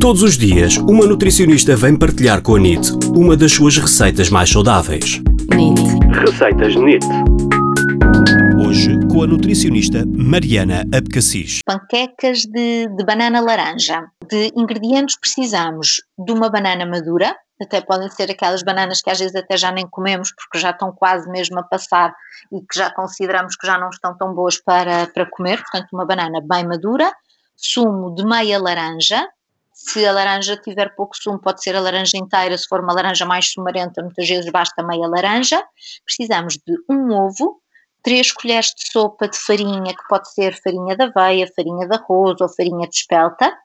Todos os dias, uma nutricionista vem partilhar com a NIT uma das suas receitas mais saudáveis. NIT. Receitas NIT. Hoje, com a nutricionista Mariana Abcacis. Panquecas de, de banana laranja. De ingredientes precisamos de uma banana madura, até podem ser aquelas bananas que às vezes até já nem comemos porque já estão quase mesmo a passar e que já consideramos que já não estão tão boas para, para comer, portanto uma banana bem madura, sumo de meia laranja, se a laranja tiver pouco sumo, pode ser a laranja inteira, se for uma laranja mais sumarenta, muitas vezes basta meia laranja. Precisamos de um ovo, três colheres de sopa de farinha, que pode ser farinha de aveia, farinha de arroz ou farinha de espelta,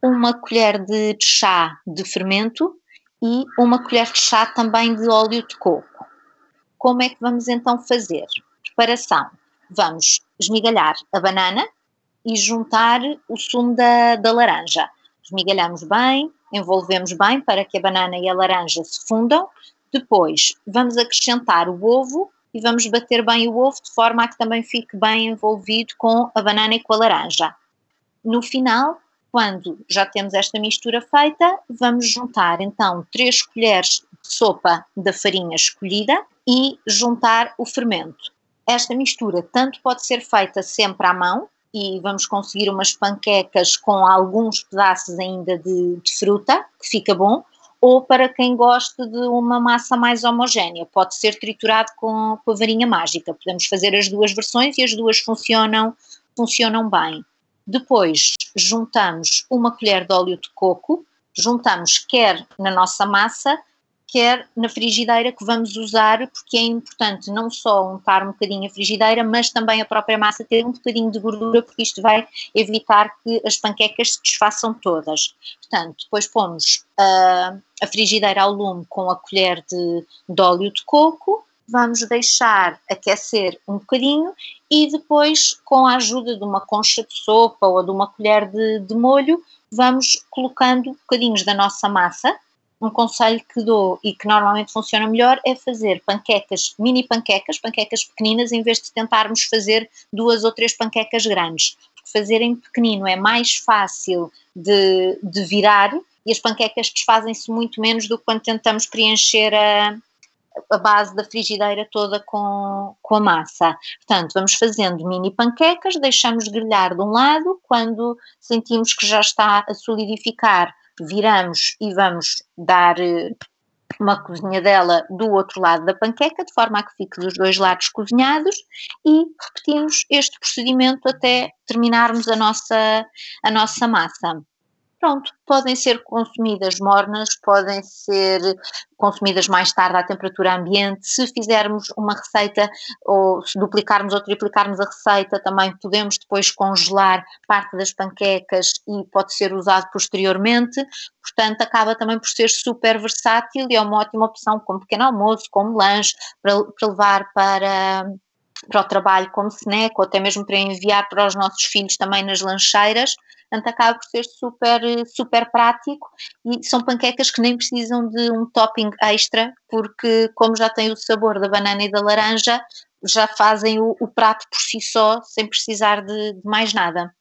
uma colher de chá de fermento e uma colher de chá também de óleo de coco. Como é que vamos então fazer? Preparação. Vamos esmigalhar a banana e juntar o sumo da, da laranja esmigalhamos bem, envolvemos bem para que a banana e a laranja se fundam. Depois vamos acrescentar o ovo e vamos bater bem o ovo de forma a que também fique bem envolvido com a banana e com a laranja. No final, quando já temos esta mistura feita, vamos juntar então 3 colheres de sopa da farinha escolhida e juntar o fermento. Esta mistura tanto pode ser feita sempre à mão, e vamos conseguir umas panquecas com alguns pedaços ainda de, de fruta, que fica bom, ou para quem gosta de uma massa mais homogénea, pode ser triturado com, com a varinha mágica. Podemos fazer as duas versões e as duas funcionam, funcionam bem. Depois juntamos uma colher de óleo de coco, juntamos quer na nossa massa, quer na frigideira que vamos usar, porque é importante não só untar um bocadinho a frigideira, mas também a própria massa ter um bocadinho de gordura, porque isto vai evitar que as panquecas se desfaçam todas. Portanto, depois pomos uh, a frigideira ao lume com a colher de, de óleo de coco, vamos deixar aquecer um bocadinho e depois, com a ajuda de uma concha de sopa ou de uma colher de, de molho, vamos colocando bocadinhos da nossa massa um conselho que dou e que normalmente funciona melhor é fazer panquecas, mini panquecas, panquecas pequeninas, em vez de tentarmos fazer duas ou três panquecas grandes. Porque fazer em pequenino é mais fácil de, de virar e as panquecas desfazem-se muito menos do que quando tentamos preencher a, a base da frigideira toda com, com a massa. Portanto, vamos fazendo mini panquecas, deixamos grelhar de um lado, quando sentimos que já está a solidificar, viramos e vamos dar eh, uma cozinhadela do outro lado da panqueca, de forma a que fique dos dois lados cozinhados e repetimos este procedimento até terminarmos a nossa, a nossa massa. Pronto, podem ser consumidas mornas, podem ser consumidas mais tarde à temperatura ambiente. Se fizermos uma receita ou se duplicarmos ou triplicarmos a receita, também podemos depois congelar parte das panquecas e pode ser usado posteriormente. Portanto, acaba também por ser super versátil e é uma ótima opção como pequeno almoço, como lanche, para, para levar para para o trabalho como snack ou até mesmo para enviar para os nossos filhos também nas lancheiras, portanto acaba por ser super, super prático e são panquecas que nem precisam de um topping extra, porque como já têm o sabor da banana e da laranja, já fazem o, o prato por si só, sem precisar de, de mais nada.